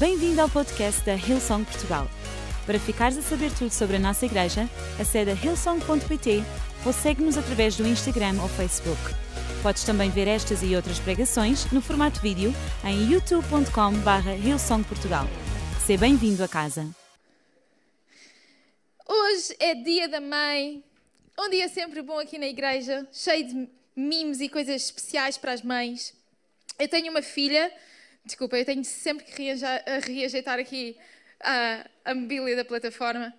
Bem-vindo ao podcast da Hillsong Portugal. Para ficares a saber tudo sobre a nossa igreja, acede a hillsong.pt ou segue-nos através do Instagram ou Facebook. Podes também ver estas e outras pregações no formato vídeo em youtube.com.br hillsongportugal. Seja bem-vindo a casa. Hoje é dia da mãe, um dia sempre bom aqui na igreja, cheio de mimos e coisas especiais para as mães. Eu tenho uma filha, desculpa, eu tenho sempre que reaja- a reajeitar aqui a, a mobília da plataforma.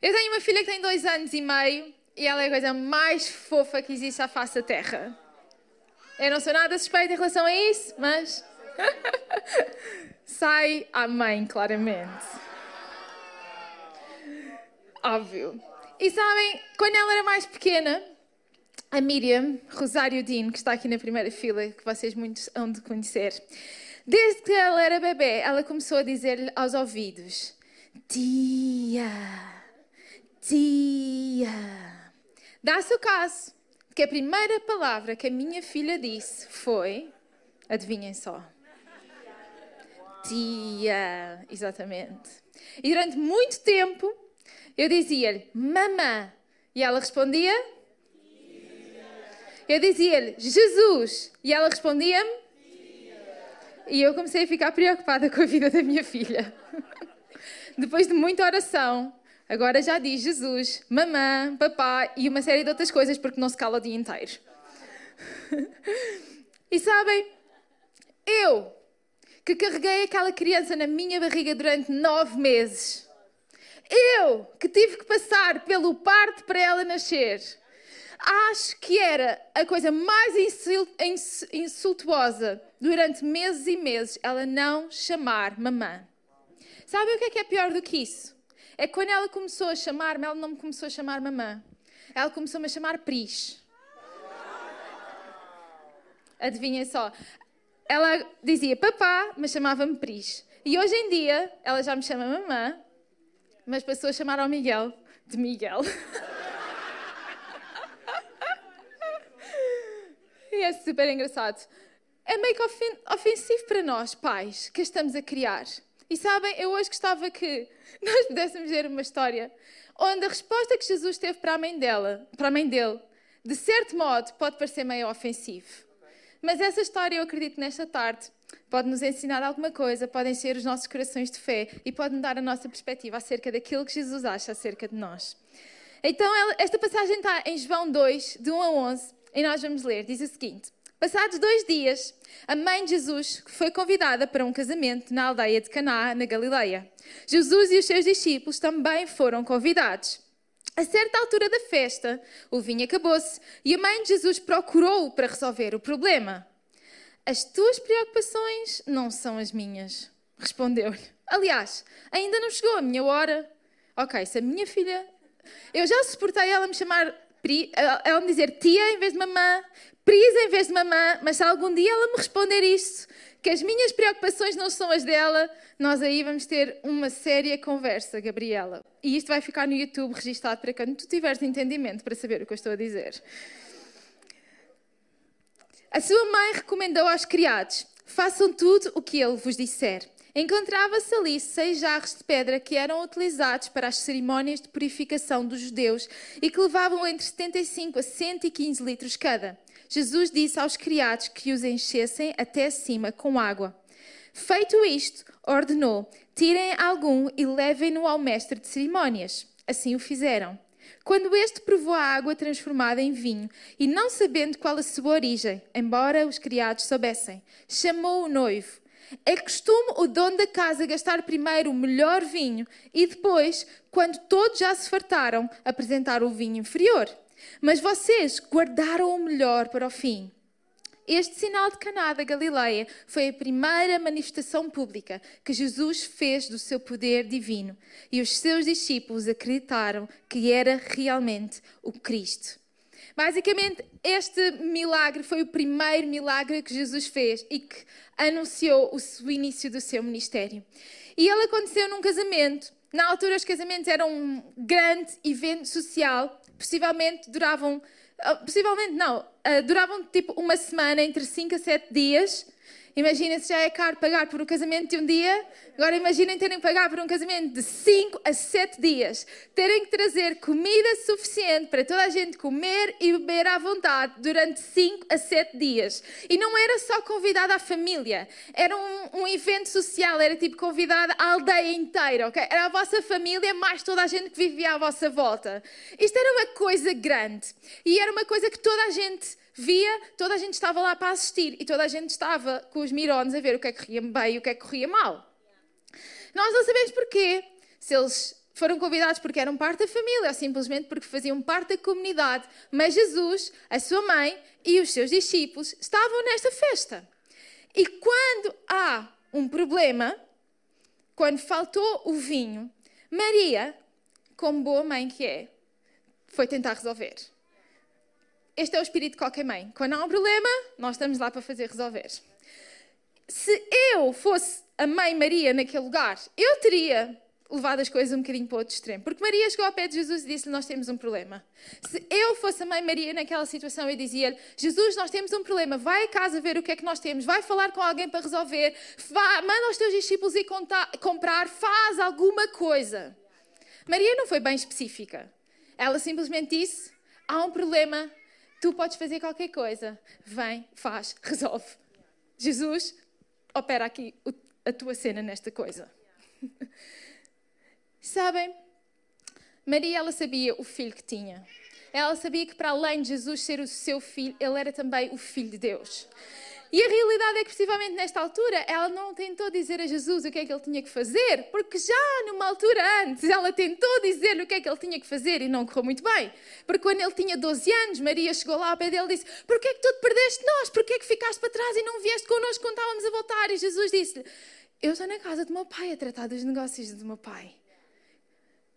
Eu tenho uma filha que tem dois anos e meio e ela é a coisa mais fofa que existe à face da terra. Eu não sou nada suspeita em relação a isso, mas sai à mãe, claramente. Óbvio. E sabem, quando ela era mais pequena, a Miriam Rosário Dino, que está aqui na primeira fila, que vocês muitos hão de conhecer, desde que ela era bebê, ela começou a dizer-lhe aos ouvidos: Tia, tia. Dá-se o caso que a primeira palavra que a minha filha disse foi: adivinhem só. Tia, exatamente. E durante muito tempo eu dizia-lhe, mamã. E ela respondia? Eu dizia-lhe, Jesus. E ela respondia-me? E eu comecei a ficar preocupada com a vida da minha filha. Depois de muita oração, agora já diz Jesus, mamã, papá e uma série de outras coisas porque não se cala o dia inteiro. E sabem, eu que carreguei aquela criança na minha barriga durante nove meses. Eu que tive que passar pelo parto para ela nascer. Acho que era a coisa mais insul- ins- insultuosa durante meses e meses ela não chamar mamã. Sabe o que é que é pior do que isso? É que quando ela começou a chamar-me, ela não me começou a chamar mamã. Ela começou-me a chamar Pris. Adivinhem só. Ela dizia papá, mas chamava-me Pris. E hoje em dia, ela já me chama mamã, mas passou a chamar ao Miguel de Miguel. é super engraçado. É meio que ofen- ofensivo para nós, pais, que estamos a criar. E sabem, eu hoje gostava que nós pudéssemos ver uma história onde a resposta que Jesus teve para a mãe dela, para a mãe dele, de certo modo, pode parecer meio ofensivo. Mas essa história, eu acredito nesta tarde, pode nos ensinar alguma coisa, podem ser os nossos corações de fé e pode mudar a nossa perspectiva acerca daquilo que Jesus acha acerca de nós. Então, esta passagem está em João 2, de 1 a 11, e nós vamos ler. Diz o seguinte: Passados dois dias, a mãe de Jesus foi convidada para um casamento na aldeia de Caná, na Galileia. Jesus e os seus discípulos também foram convidados. A certa altura da festa, o vinho acabou-se e a mãe de Jesus procurou-o para resolver o problema. As tuas preocupações não são as minhas, respondeu-lhe. Aliás, ainda não chegou a minha hora. Ok, se a minha filha. Eu já suportei ela me chamar. Pri... Ela me dizer tia em vez de mamã, Pris em vez de mamã, mas se algum dia ela me responder isto, que as minhas preocupações não são as dela, nós aí vamos ter uma séria conversa, Gabriela. E isto vai ficar no YouTube registado para quando tu tiveres entendimento para saber o que eu estou a dizer. A sua mãe recomendou aos criados: façam tudo o que ele vos disser. Encontrava-se ali seis jarros de pedra que eram utilizados para as cerimónias de purificação dos judeus e que levavam entre 75 a 115 litros cada. Jesus disse aos criados que os enchessem até cima com água. Feito isto, ordenou: tirem algum e levem-no ao mestre de cerimónias. Assim o fizeram. Quando este provou a água transformada em vinho, e não sabendo qual a sua origem, embora os criados soubessem, chamou o noivo. É costume o dono da casa gastar primeiro o melhor vinho e depois, quando todos já se fartaram, apresentar o vinho inferior. Mas vocês guardaram o melhor para o fim. Este sinal de Caná da Galileia foi a primeira manifestação pública que Jesus fez do seu poder divino, e os seus discípulos acreditaram que era realmente o Cristo. Basicamente, este milagre foi o primeiro milagre que Jesus fez e que anunciou o, início do seu ministério. E ele aconteceu num casamento. Na altura, os casamentos eram um grande evento social, possivelmente duravam ah, possivelmente não, ah, duravam tipo uma semana, entre 5 a 7 dias. Imagina se já é caro pagar por um casamento de um dia. Agora imaginem terem que pagar por um casamento de 5 a 7 dias. Terem que trazer comida suficiente para toda a gente comer e beber à vontade durante 5 a 7 dias. E não era só convidada a família. Era um, um evento social. Era tipo convidada a aldeia inteira, ok? Era a vossa família mais toda a gente que vivia à vossa volta. Isto era uma coisa grande. E era uma coisa que toda a gente via, toda a gente estava lá para assistir e toda a gente estava com os mirones a ver o que é que corria bem e o que é que corria mal. Nós não sabemos porquê, se eles foram convidados porque eram parte da família ou simplesmente porque faziam parte da comunidade, mas Jesus, a sua mãe e os seus discípulos estavam nesta festa. E quando há um problema, quando faltou o vinho, Maria, como boa mãe que é, foi tentar resolver. Este é o espírito de qualquer mãe. Quando há um problema, nós estamos lá para fazer resolver. Se eu fosse a mãe Maria naquele lugar, eu teria levado as coisas um bocadinho para outro extremo. Porque Maria chegou ao pé de Jesus e disse-lhe: Nós temos um problema. Se eu fosse a mãe Maria naquela situação, eu dizia-lhe: Jesus, nós temos um problema. Vai a casa ver o que é que nós temos. Vai falar com alguém para resolver. Vá, manda os teus discípulos ir contar, comprar. Faz alguma coisa. Maria não foi bem específica. Ela simplesmente disse: Há um problema, Tu podes fazer qualquer coisa. Vem, faz, resolve. Jesus, opera aqui a tua cena nesta coisa. Sabem? Maria, ela sabia o filho que tinha. Ela sabia que, para além de Jesus ser o seu filho, ele era também o filho de Deus. E a realidade é que, possivelmente nesta altura, ela não tentou dizer a Jesus o que é que ele tinha que fazer, porque já numa altura antes ela tentou dizer-lhe o que é que ele tinha que fazer e não correu muito bem. Porque quando ele tinha 12 anos, Maria chegou lá ao pé dele e disse: Porquê é que tu te perdeste de nós? Porquê é que ficaste para trás e não vieste connosco quando estávamos a voltar? E Jesus disse-lhe: Eu estou na casa do meu pai a tratar dos negócios do meu pai.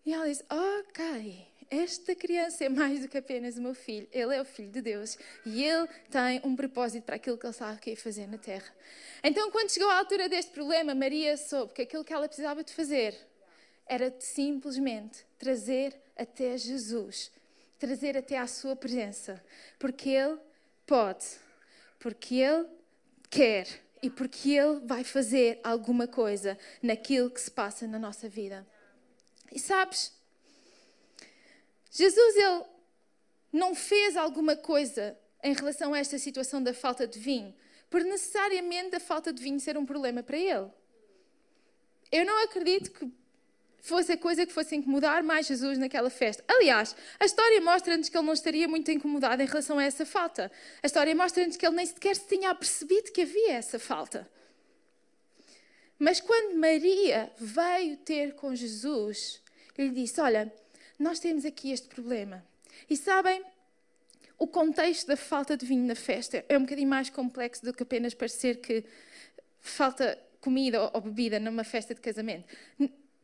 E ela disse: Ok esta criança é mais do que apenas o meu filho, ele é o filho de Deus e ele tem um propósito para aquilo que ele sabe que ia fazer na terra. Então, quando chegou à altura deste problema, Maria soube que aquilo que ela precisava de fazer era simplesmente trazer até Jesus, trazer até à sua presença, porque ele pode, porque ele quer e porque ele vai fazer alguma coisa naquilo que se passa na nossa vida. E sabes? Jesus, ele não fez alguma coisa em relação a esta situação da falta de vinho, por necessariamente a falta de vinho ser um problema para ele. Eu não acredito que fosse a coisa que fosse incomodar mais Jesus naquela festa. Aliás, a história mostra-nos que ele não estaria muito incomodado em relação a essa falta. A história mostra-nos que ele nem sequer se tinha apercebido que havia essa falta. Mas quando Maria veio ter com Jesus, ele disse: Olha, nós temos aqui este problema. E sabem, o contexto da falta de vinho na festa é um bocadinho mais complexo do que apenas parecer que falta comida ou bebida numa festa de casamento.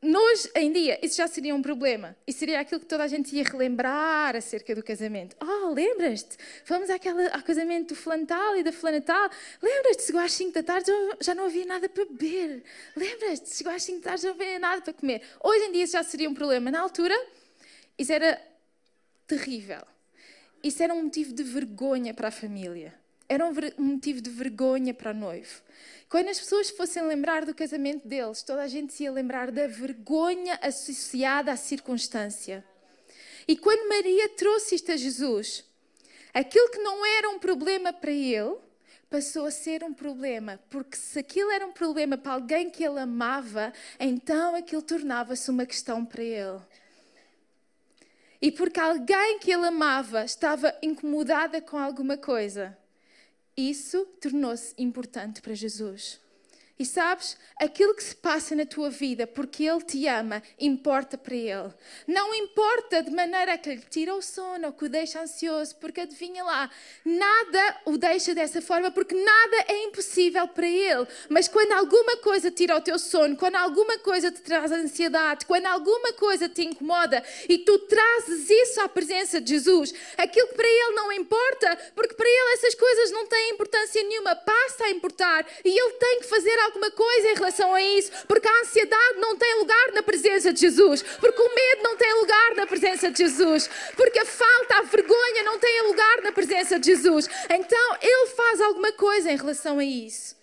Hoje em dia, isso já seria um problema. E seria aquilo que toda a gente ia relembrar acerca do casamento. Oh, lembras-te? Fomos àquela, ao casamento do flantal e da flanatal. Lembras-te? Chegou às 5 da tarde, já não havia nada para beber. Lembras-te? Chegou às 5 da tarde, já não havia nada para comer. Hoje em dia, isso já seria um problema. Na altura, isso era terrível. Isso era um motivo de vergonha para a família. Era um, motivo de vergonha para o noivo. Quando as pessoas fossem lembrar do casamento deles, toda a gente se ia lembrar da vergonha associada à circunstância. E quando Maria trouxe isto a Jesus, aquilo que não era um problema para ele, passou a ser um problema, porque se aquilo era um problema para alguém que ele amava, então aquilo tornava-se uma questão para ele. E porque alguém que ele amava estava incomodada com alguma coisa, isso tornou-se importante para Jesus. E sabes, aquilo que se passa na tua vida, porque Ele te ama, importa para Ele. Não importa de maneira que lhe tira o sono ou que o deixa ansioso, porque adivinha lá, nada o deixa dessa forma, porque nada é impossível para Ele. Mas quando alguma coisa tira o teu sono, quando alguma coisa te traz ansiedade, quando alguma coisa te incomoda e tu trazes isso à presença de Jesus, aquilo que para Ele não importa, porque para Ele essas coisas não têm importância nenhuma, passa a importar e Ele tem que fazer algo alguma coisa em relação a isso, porque a ansiedade não tem lugar na presença de Jesus, porque o medo não tem lugar na presença de Jesus, porque a falta, a vergonha não tem lugar na presença de Jesus. Então Ele faz alguma coisa em relação a isso.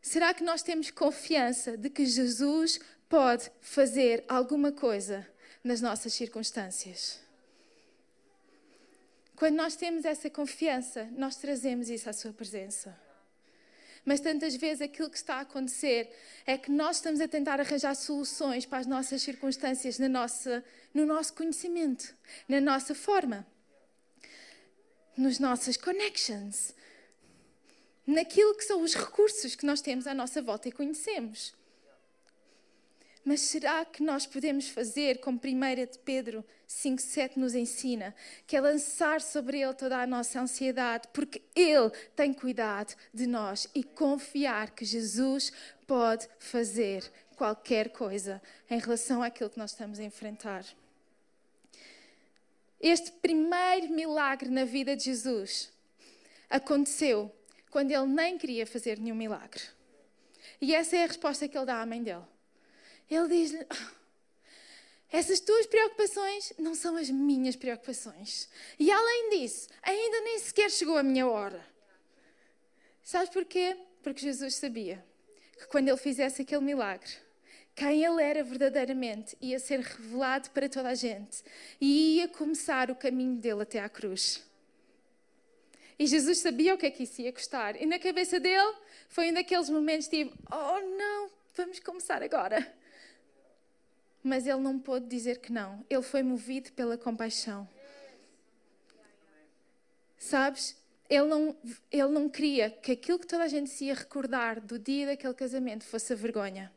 Será que nós temos confiança de que Jesus pode fazer alguma coisa nas nossas circunstâncias? Quando nós temos essa confiança, nós trazemos isso à Sua presença. Mas tantas vezes aquilo que está a acontecer é que nós estamos a tentar arranjar soluções para as nossas circunstâncias na nossa, no nosso conhecimento, na nossa forma, nos nossas connections, naquilo que são os recursos que nós temos à nossa volta e conhecemos. Mas será que nós podemos fazer como 1 de Pedro 5,7 nos ensina, que é lançar sobre Ele toda a nossa ansiedade, porque Ele tem cuidado de nós e confiar que Jesus pode fazer qualquer coisa em relação àquilo que nós estamos a enfrentar. Este primeiro milagre na vida de Jesus aconteceu quando ele nem queria fazer nenhum milagre. E essa é a resposta que ele dá à mãe dele. Ele diz-lhe: Essas tuas preocupações não são as minhas preocupações. E além disso, ainda nem sequer chegou a minha hora. Sabes porquê? Porque Jesus sabia que quando ele fizesse aquele milagre, quem ele era verdadeiramente ia ser revelado para toda a gente e ia começar o caminho dele até à cruz. E Jesus sabia o que é que isso ia custar. E na cabeça dele foi um daqueles momentos tipo: Oh não, vamos começar agora mas ele não pôde dizer que não. Ele foi movido pela compaixão. Sabes? Ele não, ele não queria que aquilo que toda a gente se ia recordar do dia daquele casamento fosse a vergonha.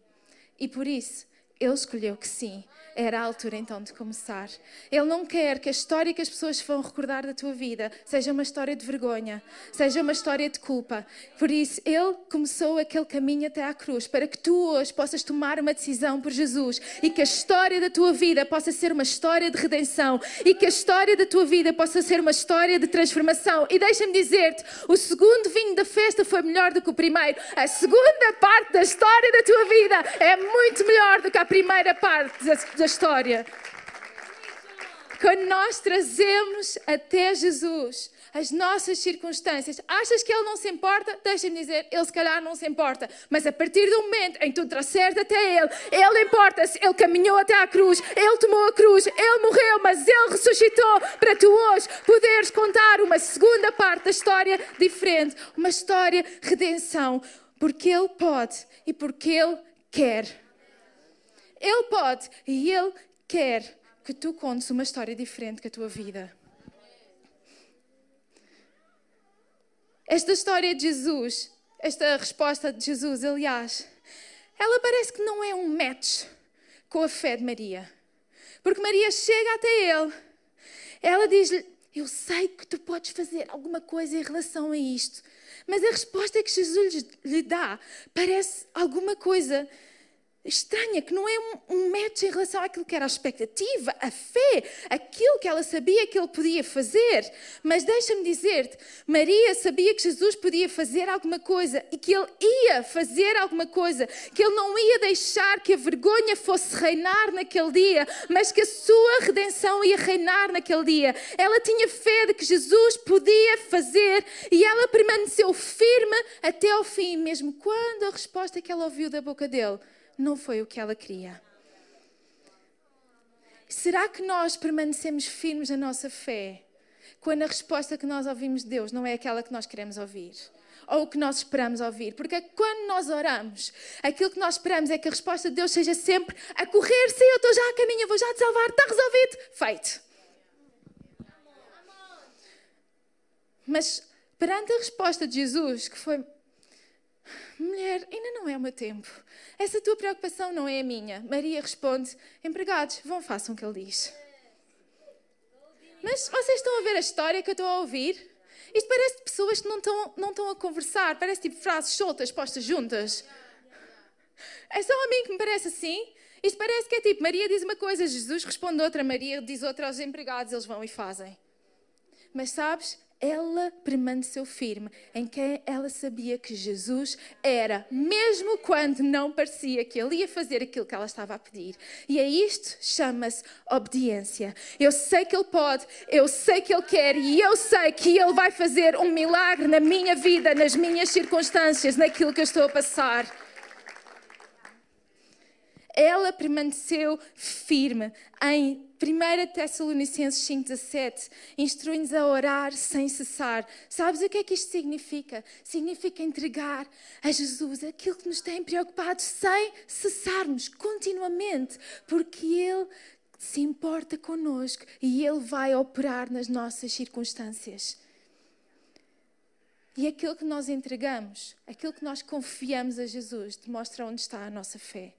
E por isso, ele escolheu que sim, era a altura então de começar. Ele não quer que a história que as pessoas vão recordar da tua vida seja uma história de vergonha, seja uma história de culpa. Por isso, ele começou aquele caminho até à cruz para que tu hoje possas tomar uma decisão por Jesus e que a história da tua vida possa ser uma história de redenção e que a história da tua vida possa ser uma história de transformação. E deixa-me dizer-te: o segundo vinho da festa foi melhor do que o primeiro. A segunda parte da história da tua vida é muito melhor do que a primeira parte da, da história. Quando nós trazemos até Jesus as nossas circunstâncias, achas que Ele não se importa? Deixa-me dizer, Ele se calhar não se importa. Mas a partir do momento em que tu trouxeres até Ele, Ele importa-se. Ele caminhou até à cruz, Ele tomou a cruz, Ele morreu, mas Ele ressuscitou para tu hoje poderes contar uma segunda parte da história diferente, uma história redenção, porque Ele pode e porque Ele quer. Ele pode e Ele quer que tu contes uma história diferente que a tua vida. Esta história de Jesus, esta resposta de Jesus, aliás, ela parece que não é um match com a fé de Maria. Porque Maria chega até ele, ela diz-lhe: Eu sei que tu podes fazer alguma coisa em relação a isto. Mas a resposta que Jesus lhe dá parece alguma coisa estranha, que não é um, um match em relação àquilo que era a expectativa, a fé, aquilo que ela sabia que ele podia fazer. Mas deixa-me dizer-te, Maria sabia que Jesus podia fazer alguma coisa e que ele ia fazer alguma coisa, que ele não ia deixar que a vergonha fosse reinar naquele dia, mas que a sua redenção ia reinar naquele dia. Ela tinha fé de que Jesus podia fazer e ela permaneceu firme até ao fim, mesmo quando a resposta que ela ouviu da boca dele não foi o que ela queria. Será que nós permanecemos firmes na nossa fé quando a resposta que nós ouvimos de Deus não é aquela que nós queremos ouvir? Ou o que nós esperamos ouvir? Porque quando nós oramos, aquilo que nós esperamos é que a resposta de Deus seja sempre a correr, sim, eu estou já a caminho, vou já te salvar, está resolvido, feito. Mas perante a resposta de Jesus, que foi Mulher, ainda não é o meu tempo. Essa tua preocupação não é a minha. Maria responde: Empregados, vão façam o que ele diz. Mas vocês estão a ver a história que eu estou a ouvir? Isto parece pessoas que não estão, não estão a conversar, parece tipo frases soltas postas juntas. É só a mim que me parece assim. Isto parece que é tipo: Maria diz uma coisa, Jesus responde outra, Maria diz outra aos empregados, eles vão e fazem. Mas sabes, ela permaneceu firme em quem ela sabia que Jesus era, mesmo quando não parecia que ele ia fazer aquilo que ela estava a pedir. E é isto chama-se obediência. Eu sei que ele pode, eu sei que ele quer e eu sei que ele vai fazer um milagre na minha vida, nas minhas circunstâncias, naquilo que eu estou a passar ela permaneceu firme em 1 Tessalonicenses 5,17 instrui-nos a orar sem cessar. Sabes o que é que isto significa? Significa entregar a Jesus aquilo que nos tem preocupado sem cessarmos continuamente, porque Ele se importa connosco e Ele vai operar nas nossas circunstâncias. E aquilo que nós entregamos, aquilo que nós confiamos a Jesus, demonstra onde está a nossa fé.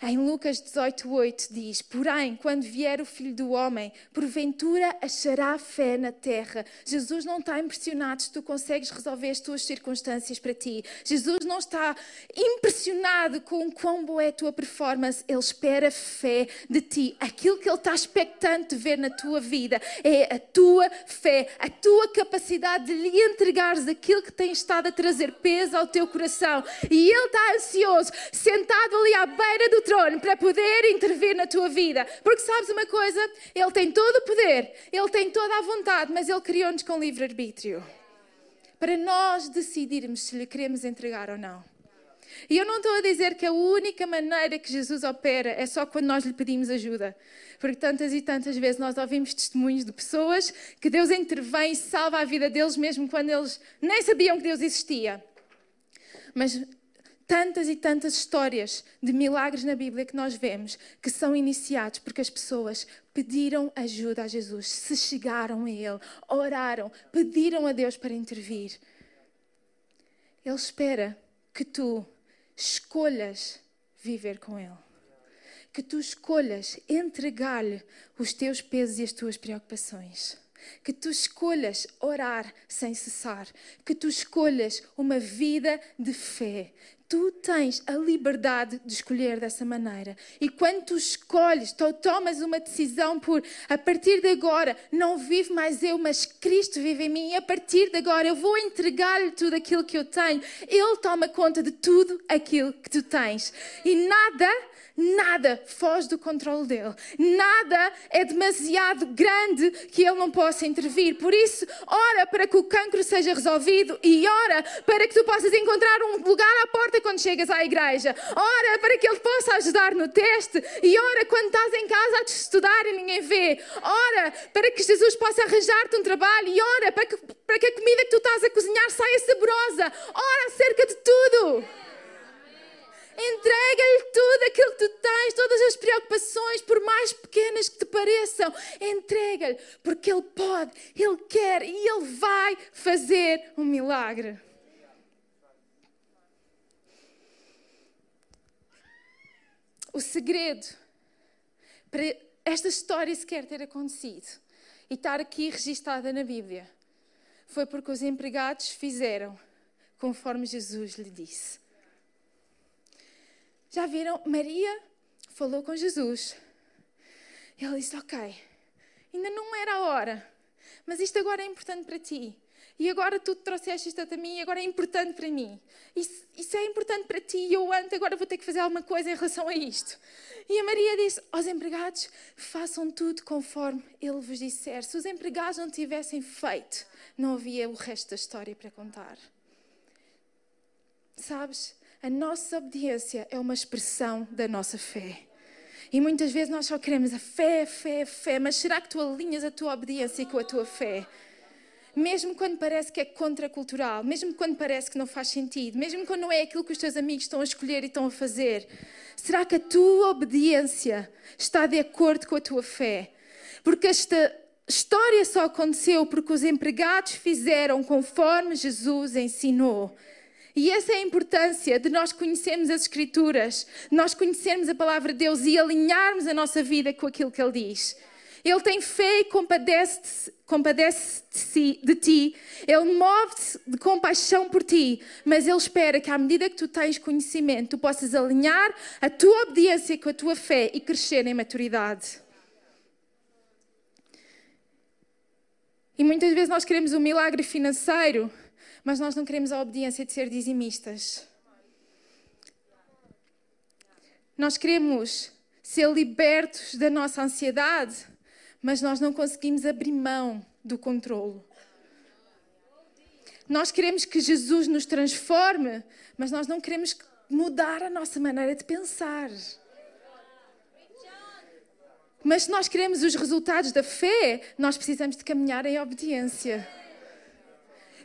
Em Lucas 18:8 diz: Porém, quando vier o Filho do Homem, porventura achará fé na terra. Jesus não está impressionado se tu consegues resolver as tuas circunstâncias para ti. Jesus não está impressionado com quão boa é a tua performance. Ele espera fé de ti. Aquilo que ele está expectante de ver na tua vida é a tua fé, a tua capacidade de lhe entregares aquilo que tem estado a trazer peso ao teu coração. E ele está ansioso, sentado ali à beira do trono para poder intervir na tua vida. Porque sabes uma coisa? Ele tem todo o poder, ele tem toda a vontade, mas ele criou-nos com livre-arbítrio. Para nós decidirmos se lhe queremos entregar ou não. E eu não estou a dizer que a única maneira que Jesus opera é só quando nós lhe pedimos ajuda. Porque tantas e tantas vezes nós ouvimos testemunhos de pessoas que Deus intervém e salva a vida deles mesmo quando eles nem sabiam que Deus existia. Mas tantas e tantas histórias de milagres na Bíblia que nós vemos que são iniciados porque as pessoas pediram ajuda a Jesus, se chegaram a Ele, oraram, pediram a Deus para intervir. Ele espera que tu escolhas viver com Ele. Que tu escolhas entregar-lhe os teus pesos e as tuas preocupações que tu escolhas orar sem cessar, que tu escolhas uma vida de fé, tu tens a liberdade de escolher dessa maneira. E quando tu escolhes, tu tomas uma decisão por a partir de agora não vivo mais eu, mas Cristo vive em mim. E a partir de agora eu vou entregar-lhe tudo aquilo que eu tenho. Ele toma conta de tudo aquilo que tu tens. E nada nada foge do controle dele. Nada é demasiado grande que ele não possa intervir. Por isso, ora para que o cancro seja resolvido e ora para que tu possas encontrar um lugar à porta quando chegas à igreja. Ora para que ele possa ajudar no teste e ora quando estás em casa a te estudar e ninguém vê. Ora para que Jesus possa arranjar-te um trabalho e ora para que, para que a comida que tu estás a cozinhar saia saborosa. Ora acerca de tudo. Entrega-lhe tudo aquilo que tu tens, todas as preocupações, por mais pequenas que te pareçam. Entrega-lhe, porque Ele pode, Ele quer e Ele vai fazer um milagre. O segredo para esta história sequer ter acontecido e estar aqui registada na Bíblia foi porque os empregados fizeram conforme Jesus lhe disse. Já viram? Maria falou com Jesus. Ele disse: Ok, ainda não era a hora, mas isto agora é importante para ti. E agora tu trouxeste isto a mim e agora é importante para mim. Isso, isso é importante para ti e eu antes agora vou ter que fazer alguma coisa em relação a isto. E a Maria disse aos empregados: façam tudo conforme ele vos disser. Se os empregados não tivessem feito, não havia o resto da história para contar. Sabes? A nossa obediência é uma expressão da nossa fé. E muitas vezes nós só queremos a fé, fé, fé, mas será que tu alinhas a tua obediência com a tua fé? Mesmo quando parece que é contracultural, mesmo quando parece que não faz sentido, mesmo quando não é aquilo que os teus amigos estão a escolher e estão a fazer, será que a tua obediência está de acordo com a tua fé? Porque esta história só aconteceu porque os empregados fizeram conforme Jesus ensinou. E essa é a importância de nós conhecermos as Escrituras, nós conhecermos a palavra de Deus e alinharmos a nossa vida com aquilo que Ele diz. Ele tem fé e compadece-se compadece de ti, Ele move-se de compaixão por ti, mas Ele espera que à medida que tu tens conhecimento, tu possas alinhar a tua obediência com a tua fé e crescer em maturidade. E muitas vezes nós queremos um milagre financeiro, mas nós não queremos a obediência de ser dizimistas. Nós queremos ser libertos da nossa ansiedade, mas nós não conseguimos abrir mão do controlo. Nós queremos que Jesus nos transforme, mas nós não queremos mudar a nossa maneira de pensar. Mas se nós queremos os resultados da fé, nós precisamos de caminhar em obediência.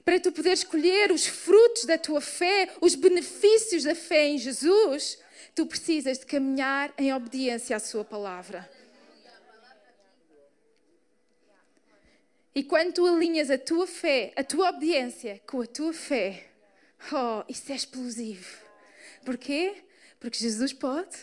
Para tu poder escolher os frutos da tua fé, os benefícios da fé em Jesus, tu precisas de caminhar em obediência à Sua palavra. E quando tu alinhas a tua fé, a tua obediência com a tua fé, oh, isso é explosivo. Porquê? Porque Jesus pode,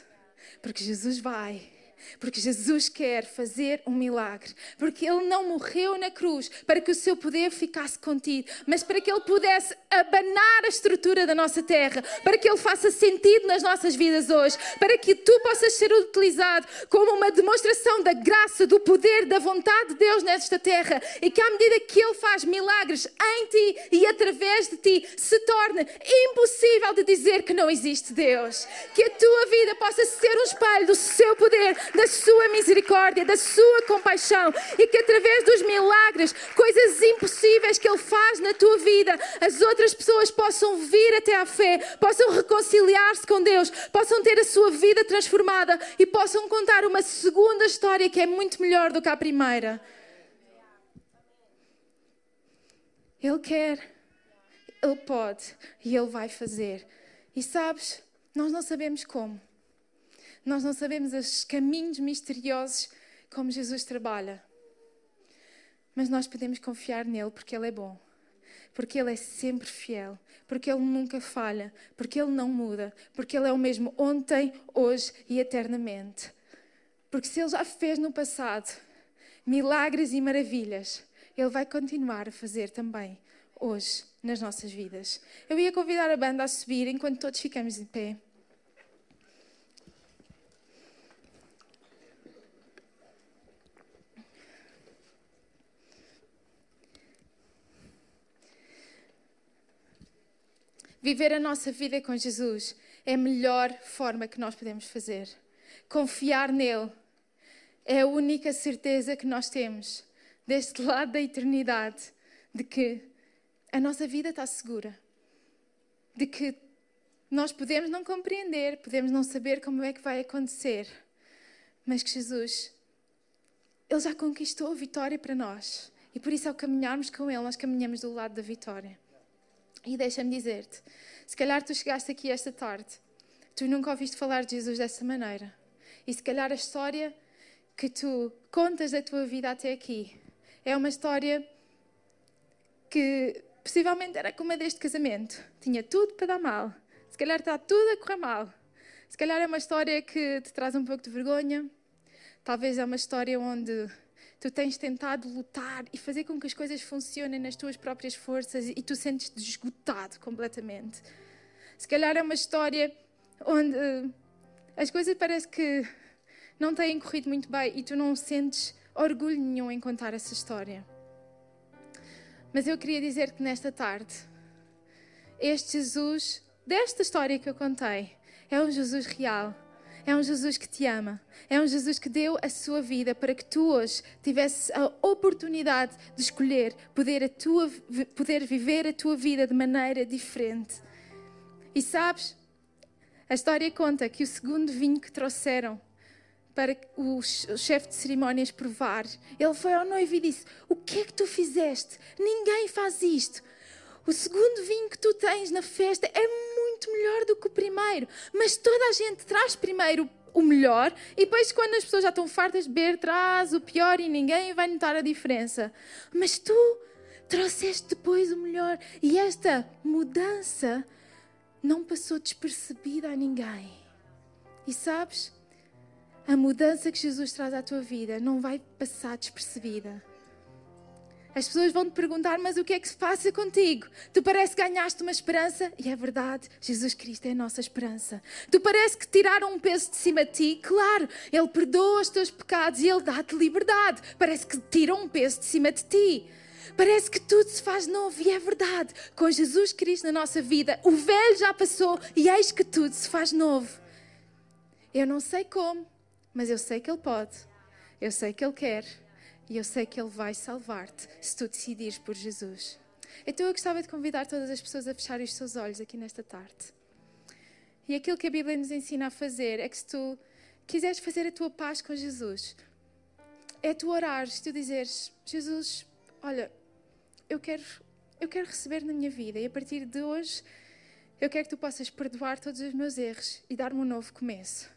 porque Jesus vai porque Jesus quer fazer um milagre. Porque Ele não morreu na cruz para que o seu poder ficasse contido, mas para que Ele pudesse abanar a estrutura da nossa terra, para que Ele faça sentido nas nossas vidas hoje, para que tu possas ser utilizado como uma demonstração da graça, do poder, da vontade de Deus nesta terra e que à medida que Ele faz milagres em ti e através de ti, se torne impossível de dizer que não existe Deus. Que a tua vida possa ser um espelho do seu poder, da sua misericórdia, da sua compaixão e que através dos milagres, coisas impossíveis que Ele faz na tua vida, as outras pessoas possam vir até à fé, possam reconciliar-se com Deus, possam ter a sua vida transformada e possam contar uma segunda história que é muito melhor do que a primeira. Ele quer, Ele pode e Ele vai fazer. E sabes, nós não sabemos como. Nós não sabemos os caminhos misteriosos como Jesus trabalha. Mas nós podemos confiar nele porque ele é bom. Porque ele é sempre fiel, porque ele nunca falha, porque ele não muda, porque ele é o mesmo ontem, hoje e eternamente. Porque se ele já fez no passado milagres e maravilhas, ele vai continuar a fazer também hoje nas nossas vidas. Eu ia convidar a banda a subir enquanto todos ficamos de pé. Viver a nossa vida com Jesus é a melhor forma que nós podemos fazer. Confiar nele é a única certeza que nós temos deste lado da eternidade de que a nossa vida está segura, de que nós podemos não compreender, podemos não saber como é que vai acontecer, mas que Jesus, Ele já conquistou a vitória para nós. E por isso, ao caminharmos com Ele, nós caminhamos do lado da vitória. E deixa-me dizer-te: se calhar tu chegaste aqui esta tarde, tu nunca ouviste falar de Jesus dessa maneira. E se calhar a história que tu contas da tua vida até aqui é uma história que possivelmente era como a deste casamento. Tinha tudo para dar mal. Se calhar está tudo a correr mal. Se calhar é uma história que te traz um pouco de vergonha. Talvez é uma história onde tu tens tentado lutar e fazer com que as coisas funcionem nas tuas próprias forças e tu sentes-te esgotado completamente. Se calhar é uma história onde as coisas parece que não têm corrido muito bem e tu não sentes orgulho nenhum em contar essa história. Mas eu queria dizer que nesta tarde, este Jesus, desta história que eu contei, é um Jesus real é um Jesus que te ama. É um Jesus que deu a sua vida para que tu hoje tivesse a oportunidade de escolher poder, a tua, poder viver a tua vida de maneira diferente. E sabes, a história conta que o segundo vinho que trouxeram para o chefe de cerimónias provar, ele foi ao noivo e disse: O que é que tu fizeste? Ninguém faz isto. O segundo vinho que tu tens na festa é muito melhor do que o primeiro. Mas toda a gente traz primeiro o melhor e depois, quando as pessoas já estão fartas de beber, traz o pior e ninguém vai notar a diferença. Mas tu trouxeste depois o melhor e esta mudança não passou despercebida a ninguém. E sabes? A mudança que Jesus traz à tua vida não vai passar despercebida. As pessoas vão te perguntar, mas o que é que se passa contigo? Tu parece que ganhaste uma esperança e é verdade, Jesus Cristo é a nossa esperança. Tu parece que tiraram um peso de cima de ti, claro, Ele perdoa os teus pecados e Ele dá-te liberdade. Parece que tiram um peso de cima de ti. Parece que tudo se faz novo e é verdade. Com Jesus Cristo na nossa vida, o velho já passou e eis que tudo se faz novo. Eu não sei como, mas eu sei que Ele pode. Eu sei que Ele quer. E eu sei que Ele vai salvar-te se tu decidires por Jesus. Então eu gostava de convidar todas as pessoas a fecharem os seus olhos aqui nesta tarde. E aquilo que a Bíblia nos ensina a fazer é que se tu quiseres fazer a tua paz com Jesus, é tu orares, tu dizeres: Jesus, olha, eu quero, eu quero receber na minha vida e a partir de hoje eu quero que tu possas perdoar todos os meus erros e dar-me um novo começo.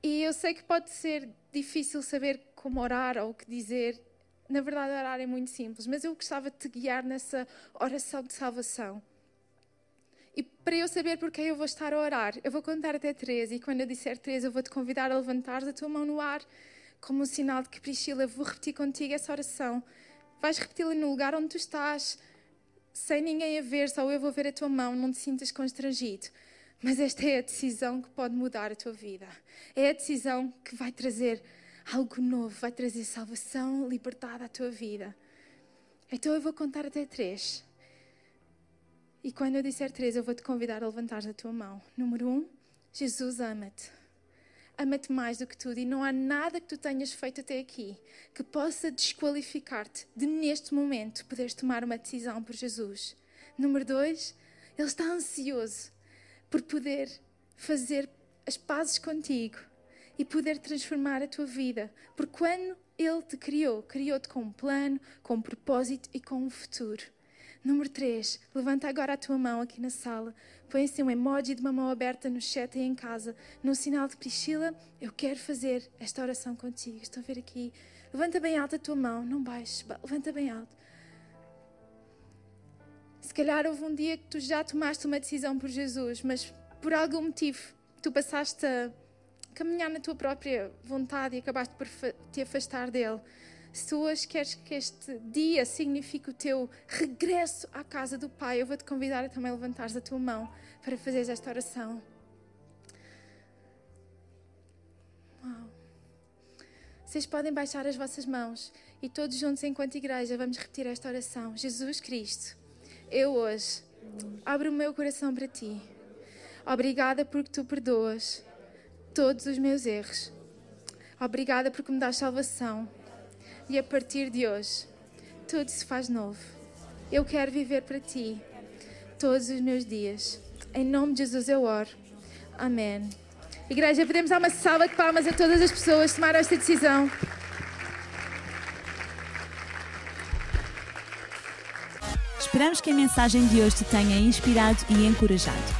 E eu sei que pode ser difícil saber como orar ou o que dizer. Na verdade, orar é muito simples, mas eu gostava de te guiar nessa oração de salvação. E para eu saber porque eu vou estar a orar, eu vou contar até três. E quando eu disser três, eu vou te convidar a levantar a tua mão no ar, como um sinal de que, Priscila, vou repetir contigo essa oração. Vais repeti-la no lugar onde tu estás, sem ninguém a ver, só eu vou ver a tua mão, não te sintas constrangido. Mas esta é a decisão que pode mudar a tua vida. É a decisão que vai trazer algo novo, vai trazer salvação, liberdade à tua vida. Então eu vou contar até três. E quando eu disser três, eu vou te convidar a levantar a tua mão. Número um, Jesus ama-te. Ama-te mais do que tudo e não há nada que tu tenhas feito até aqui que possa desqualificar-te de, neste momento, poderes tomar uma decisão por Jesus. Número dois, Ele está ansioso por poder fazer as pazes contigo e poder transformar a tua vida. Porque quando Ele te criou, criou-te com um plano, com um propósito e com um futuro. Número 3, levanta agora a tua mão aqui na sala. Põe assim um emoji de uma mão aberta no chat aí em casa, no sinal de Priscila. Eu quero fazer esta oração contigo. Estou a ver aqui. Levanta bem alta a tua mão, não baixes, levanta bem alto. Se calhar houve um dia que tu já tomaste uma decisão por Jesus, mas por algum motivo tu passaste a caminhar na tua própria vontade e acabaste por te afastar dele. Se tu hoje queres que este dia signifique o teu regresso à casa do Pai, eu vou te convidar a também levantares a tua mão para fazeres esta oração. Uau. Vocês podem baixar as vossas mãos e todos juntos, enquanto igreja, vamos repetir esta oração. Jesus Cristo eu hoje abro o meu coração para ti. Obrigada porque tu perdoas todos os meus erros. Obrigada porque me dás salvação. E a partir de hoje, tudo se faz novo. Eu quero viver para ti todos os meus dias. Em nome de Jesus eu oro. Amém. Igreja, podemos dar uma salva de palmas a todas as pessoas que tomaram esta decisão. Esperamos que a mensagem de hoje te tenha inspirado e encorajado.